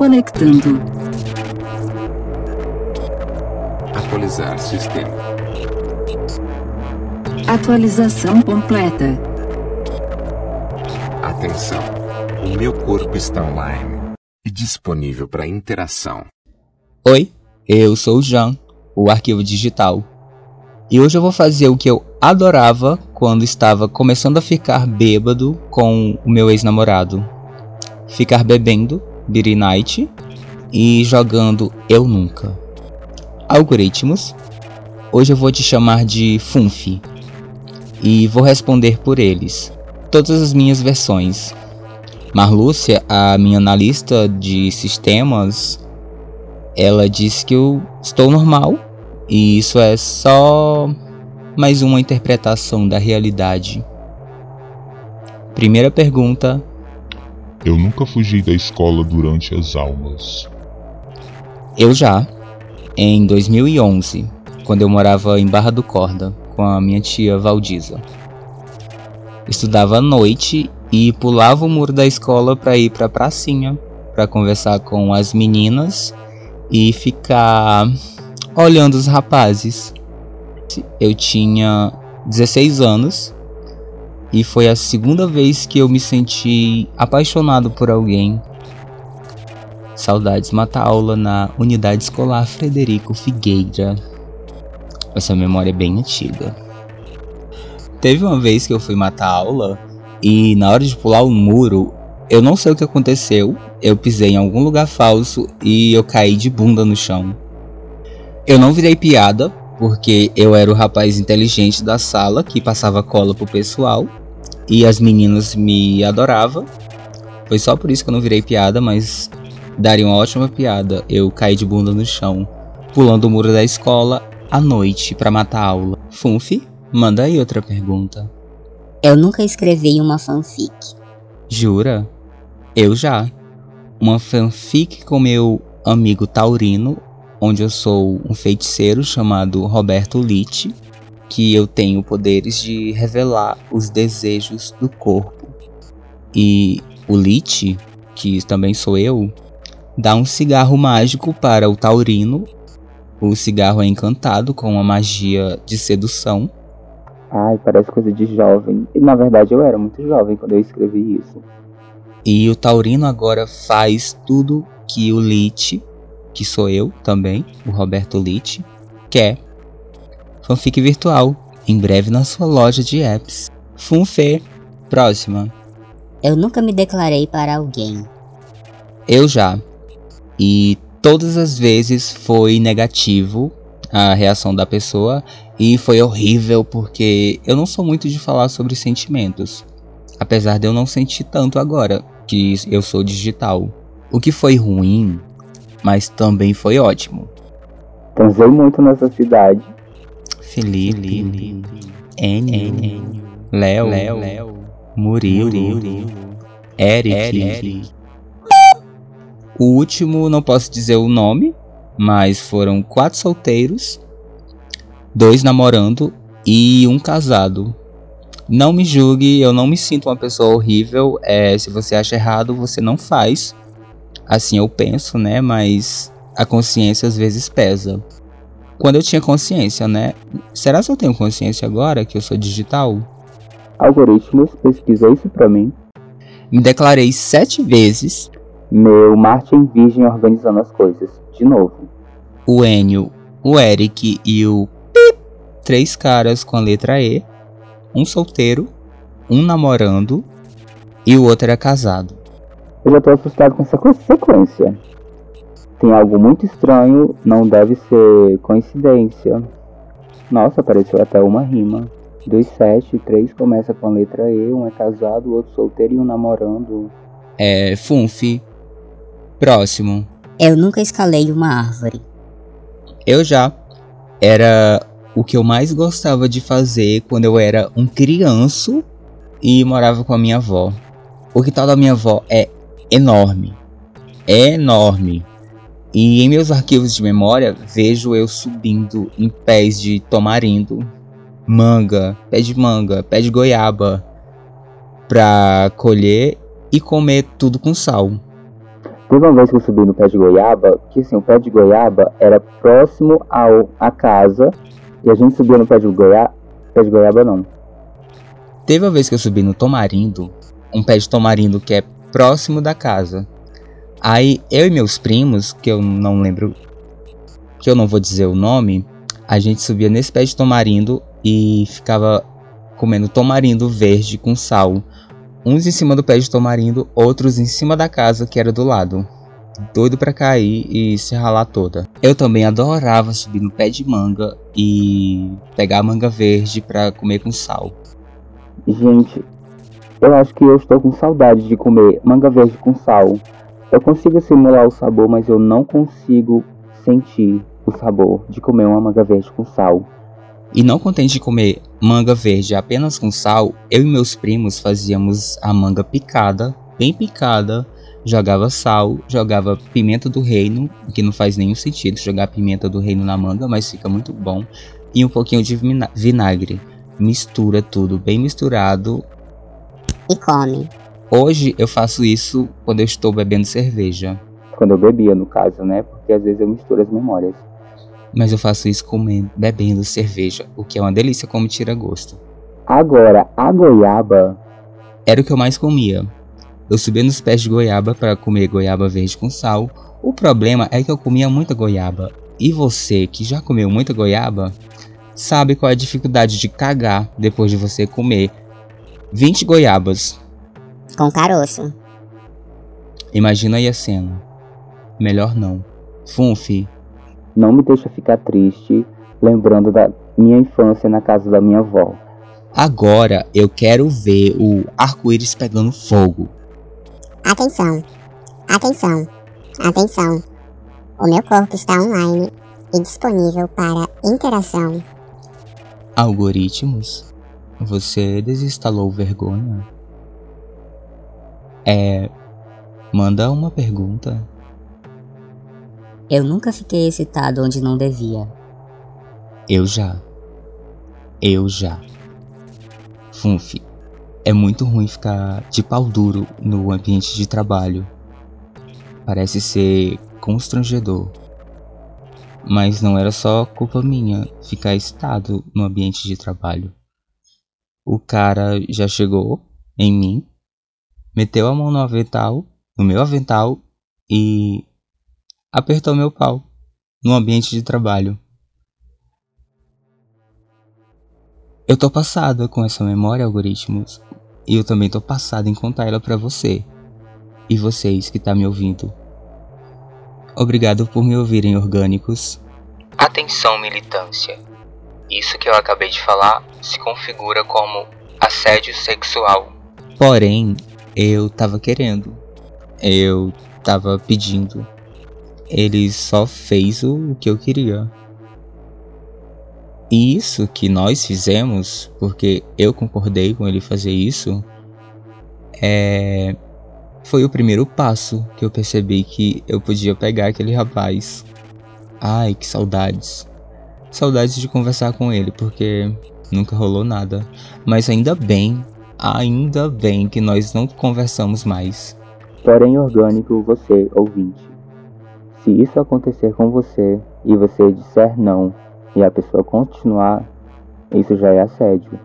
Conectando. Atualizar sistema. Atualização completa. Atenção. O meu corpo está online e disponível para interação. Oi, eu sou o Jean, o arquivo digital. E hoje eu vou fazer o que eu adorava quando estava começando a ficar bêbado com o meu ex-namorado. Ficar bebendo Beery Night e jogando Eu Nunca. Algoritmos. Hoje eu vou te chamar de Funfi e vou responder por eles. Todas as minhas versões. Marlúcia, a minha analista de sistemas, ela diz que eu estou normal e isso é só mais uma interpretação da realidade. Primeira pergunta. Eu nunca fugi da escola durante as aulas. Eu já. Em 2011, quando eu morava em Barra do Corda com a minha tia Valdiza. Estudava à noite e pulava o muro da escola para ir para a pracinha para conversar com as meninas e ficar olhando os rapazes. Eu tinha 16 anos e foi a segunda vez que eu me senti apaixonado por alguém. Saudades mata aula na unidade escolar Frederico Figueira. Essa memória é bem antiga. Teve uma vez que eu fui matar aula e na hora de pular o muro, eu não sei o que aconteceu. Eu pisei em algum lugar falso e eu caí de bunda no chão. Eu não virei piada, porque eu era o rapaz inteligente da sala que passava cola pro pessoal e as meninas me adoravam. Foi só por isso que eu não virei piada, mas daria uma ótima piada. Eu caí de bunda no chão, pulando o muro da escola à noite para matar a aula. Funfi, manda aí outra pergunta. Eu nunca escrevi uma fanfic. Jura? Eu já. Uma fanfic com meu amigo Taurino, onde eu sou um feiticeiro chamado Roberto Litt, que eu tenho poderes de revelar os desejos do corpo. E o Litt, que também sou eu, dá um cigarro mágico para o Taurino. O cigarro é encantado com uma magia de sedução. Ai, parece coisa de jovem. E na verdade eu era muito jovem quando eu escrevi isso. E o Taurino agora faz tudo que o Lit, que sou eu também, o Roberto Lit, quer. Fanfic virtual, em breve na sua loja de apps. Funfê, próxima. Eu nunca me declarei para alguém. Eu já. E todas as vezes foi negativo a reação da pessoa e foi horrível porque eu não sou muito de falar sobre sentimentos. Apesar de eu não sentir tanto agora que eu sou digital. O que foi ruim, mas também foi ótimo. Transei muito nessa cidade. Felipe, Enio, Léo, Murilo, Eric. O último não posso dizer o nome, mas foram quatro solteiros, dois namorando e um casado. Não me julgue, eu não me sinto uma pessoa horrível. É, se você acha errado, você não faz. Assim eu penso, né? Mas a consciência às vezes pesa. Quando eu tinha consciência, né? Será que eu tenho consciência agora que eu sou digital? Algoritmos, pesquisa isso pra mim. Me declarei sete vezes. Meu Martin Virgem organizando as coisas. De novo. O Enio, o Eric e o Pip. Três caras com a letra E. Um solteiro, um namorando e o outro era casado. Eu já tô assustado com essa sequência. Tem algo muito estranho, não deve ser coincidência. Nossa, apareceu até uma rima. Dos sete, três começa com a letra E, um é casado, o outro solteiro e um namorando. É, Funfi. Próximo. Eu nunca escalei uma árvore. Eu já. Era o que eu mais gostava de fazer quando eu era um criança e morava com a minha avó. O quintal da minha avó é enorme. É enorme. E em meus arquivos de memória vejo eu subindo em pés de tomarindo, manga, pé de manga, pé de goiaba, pra colher e comer tudo com sal. Teve uma vez que eu subi no pé de goiaba, que assim, o pé de goiaba era próximo ao à casa, e a gente subia no pé de goiaba, pé de goiaba não. Teve uma vez que eu subi no tomarindo, um pé de tomarindo que é próximo da casa. Aí eu e meus primos, que eu não lembro, que eu não vou dizer o nome, a gente subia nesse pé de tomarindo e ficava comendo tomarindo verde com sal. Uns em cima do pé de tomarindo, outros em cima da casa que era do lado. Doido para cair e se ralar toda. Eu também adorava subir no pé de manga e pegar a manga verde para comer com sal. Gente, eu acho que eu estou com saudade de comer manga verde com sal. Eu consigo simular o sabor, mas eu não consigo sentir o sabor de comer uma manga verde com sal. E não contente de comer manga verde apenas com sal, eu e meus primos fazíamos a manga picada, bem picada, jogava sal, jogava pimenta do reino, que não faz nenhum sentido jogar pimenta do reino na manga, mas fica muito bom, e um pouquinho de vinagre. Mistura tudo bem misturado E come. Hoje eu faço isso quando eu estou bebendo cerveja, Quando eu bebia, no caso, né? Porque às vezes eu misturo as memórias. mas eu faço isso comendo, bebendo cerveja, o que é uma delícia como tira gosto. Agora, a goiaba, Era o que eu mais comia. Eu subia nos pés de goiaba para comer goiaba verde com sal. O problema é que eu comia muita goiaba. E você que já comeu muita goiaba, sabe qual é a dificuldade de cagar depois de você comer 20 goiabas. Com caroço. Imagina aí a cena. Melhor não. Funfi, não me deixa ficar triste lembrando da minha infância na casa da minha avó. agora eu quero ver o arco-íris pegando fogo. Atenção, atenção, atenção. O meu corpo está online e disponível para interação. Algoritmos? Você desinstalou vergonha? É. Manda uma pergunta. Eu nunca fiquei excitado onde não devia. Eu já. Eu já. Funfi, é muito ruim ficar de pau duro no ambiente de trabalho. Parece ser constrangedor. Mas não era só culpa minha ficar excitado no ambiente de trabalho. O cara já chegou em mim, meteu a mão no avental, no meu avental e apertou meu pau no ambiente de trabalho. Eu tô passada com essa memória, algoritmos, e eu também tô passada em contar ela pra você e vocês que tá me ouvindo. Obrigado por me ouvirem orgânicos. Atenção, militância. Isso que eu acabei de falar se configura como assédio sexual. Porém, eu tava querendo. Eu tava pedindo. Ele só fez o que eu queria. E isso que nós fizemos, porque eu concordei com ele fazer isso, é foi o primeiro passo que eu percebi que eu podia pegar aquele rapaz. Ai, que saudades. Saudades de conversar com ele, porque nunca rolou nada. Mas ainda bem, ainda bem que nós não conversamos mais. Porém, orgânico, você, ouvinte. Se isso acontecer com você e você disser não e a pessoa continuar, isso já é assédio.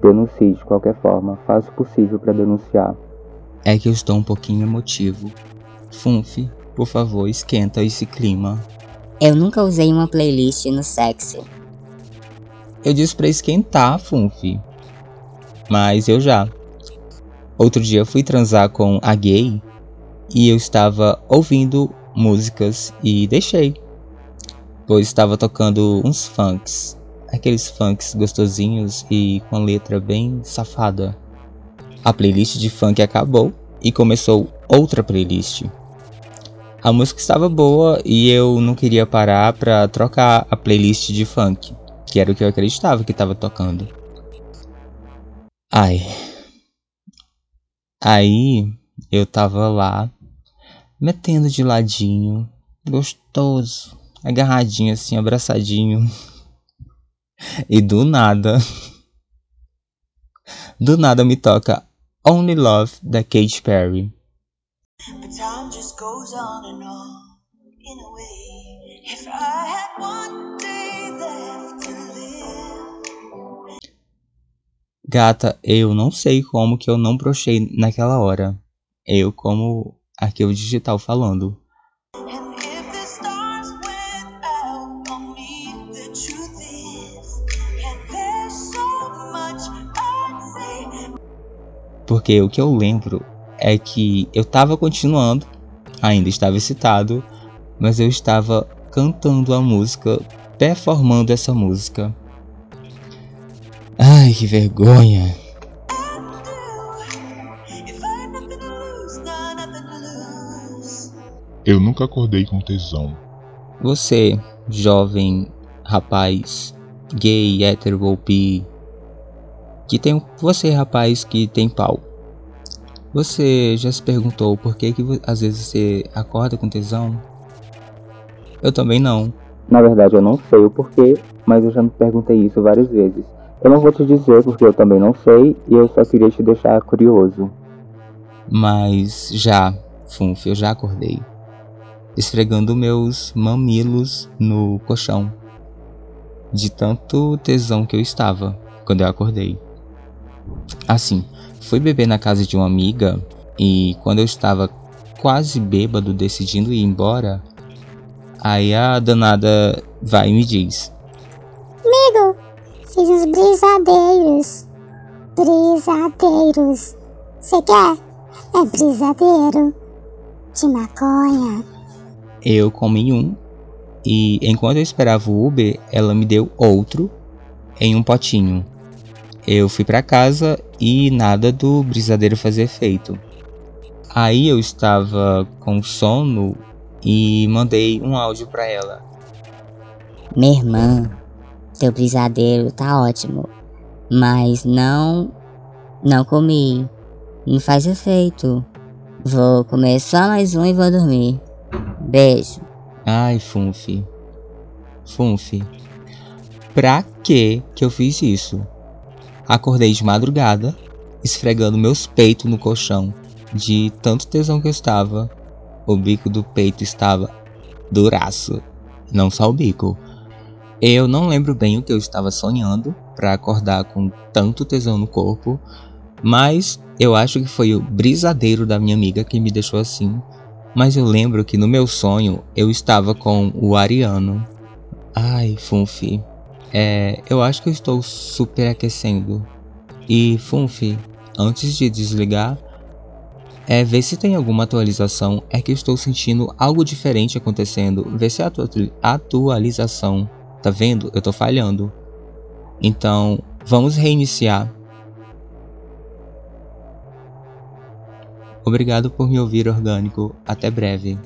Denuncie de qualquer forma, faça o possível para denunciar. É que eu estou um pouquinho emotivo. Funfi, por favor, esquenta esse clima. Eu nunca usei uma playlist no sexo. Eu disse pra esquentar, Funfi. Mas eu já. Outro dia fui transar com a gay e eu estava ouvindo músicas e deixei. Pois estava tocando uns funks. Aqueles funks gostosinhos e com letra bem safada. A playlist de funk acabou e começou outra playlist. A música estava boa e eu não queria parar para trocar a playlist de funk, que era o que eu acreditava que estava tocando. Ai. Aí eu tava lá, metendo de ladinho, gostoso, agarradinho assim, abraçadinho. E do nada, do nada me toca Only Love da Katy Perry. Time just goes on and on. In a way, if I Gata, eu não sei como que eu não brochei naquela hora. Eu, como arquivo digital falando. Porque o que eu lembro é que eu tava continuando, ainda estava excitado, mas eu estava cantando a música, performando essa música. Ai, que vergonha! Eu nunca acordei com tesão. Você, jovem rapaz, gay, hétero ou bi, que tem você, rapaz, que tem pau. Você já se perguntou por que que às vezes você acorda com tesão? Eu também não. Na verdade, eu não sei o porquê, mas eu já me perguntei isso várias vezes. Eu não vou te dizer porque eu também não sei e eu só queria te deixar curioso. Mas já, Funf, eu já acordei. Esfregando meus mamilos no colchão. De tanto tesão que eu estava quando eu acordei. Assim, fui beber na casa de uma amiga e quando eu estava quase bêbado decidindo ir embora, aí a danada vai e me diz: Amigo, fiz uns brisadeiros. Brisadeiros. Você quer? É brisadeiro. De maconha. Eu comi um e enquanto eu esperava o Uber, ela me deu outro em um potinho. Eu fui pra casa e nada do brisadeiro fazer efeito. Aí eu estava com sono e mandei um áudio pra ela. Minha irmã, teu brisadeiro tá ótimo. Mas não. Não comi. Não faz efeito. Vou comer só mais um e vou dormir. Beijo. Ai, Funf. Funf. Pra que que eu fiz isso? Acordei de madrugada, esfregando meus peitos no colchão, de tanto tesão que eu estava. O bico do peito estava duraço, não só o bico. Eu não lembro bem o que eu estava sonhando pra acordar com tanto tesão no corpo, mas eu acho que foi o brisadeiro da minha amiga que me deixou assim. Mas eu lembro que no meu sonho eu estava com o Ariano. Ai, Funfi. É, eu acho que eu estou superaquecendo. E Funfi, antes de desligar, é ver se tem alguma atualização. É que eu estou sentindo algo diferente acontecendo. Vê se a atu- atualização. Tá vendo? Eu tô falhando. Então, vamos reiniciar. Obrigado por me ouvir, orgânico. Até breve.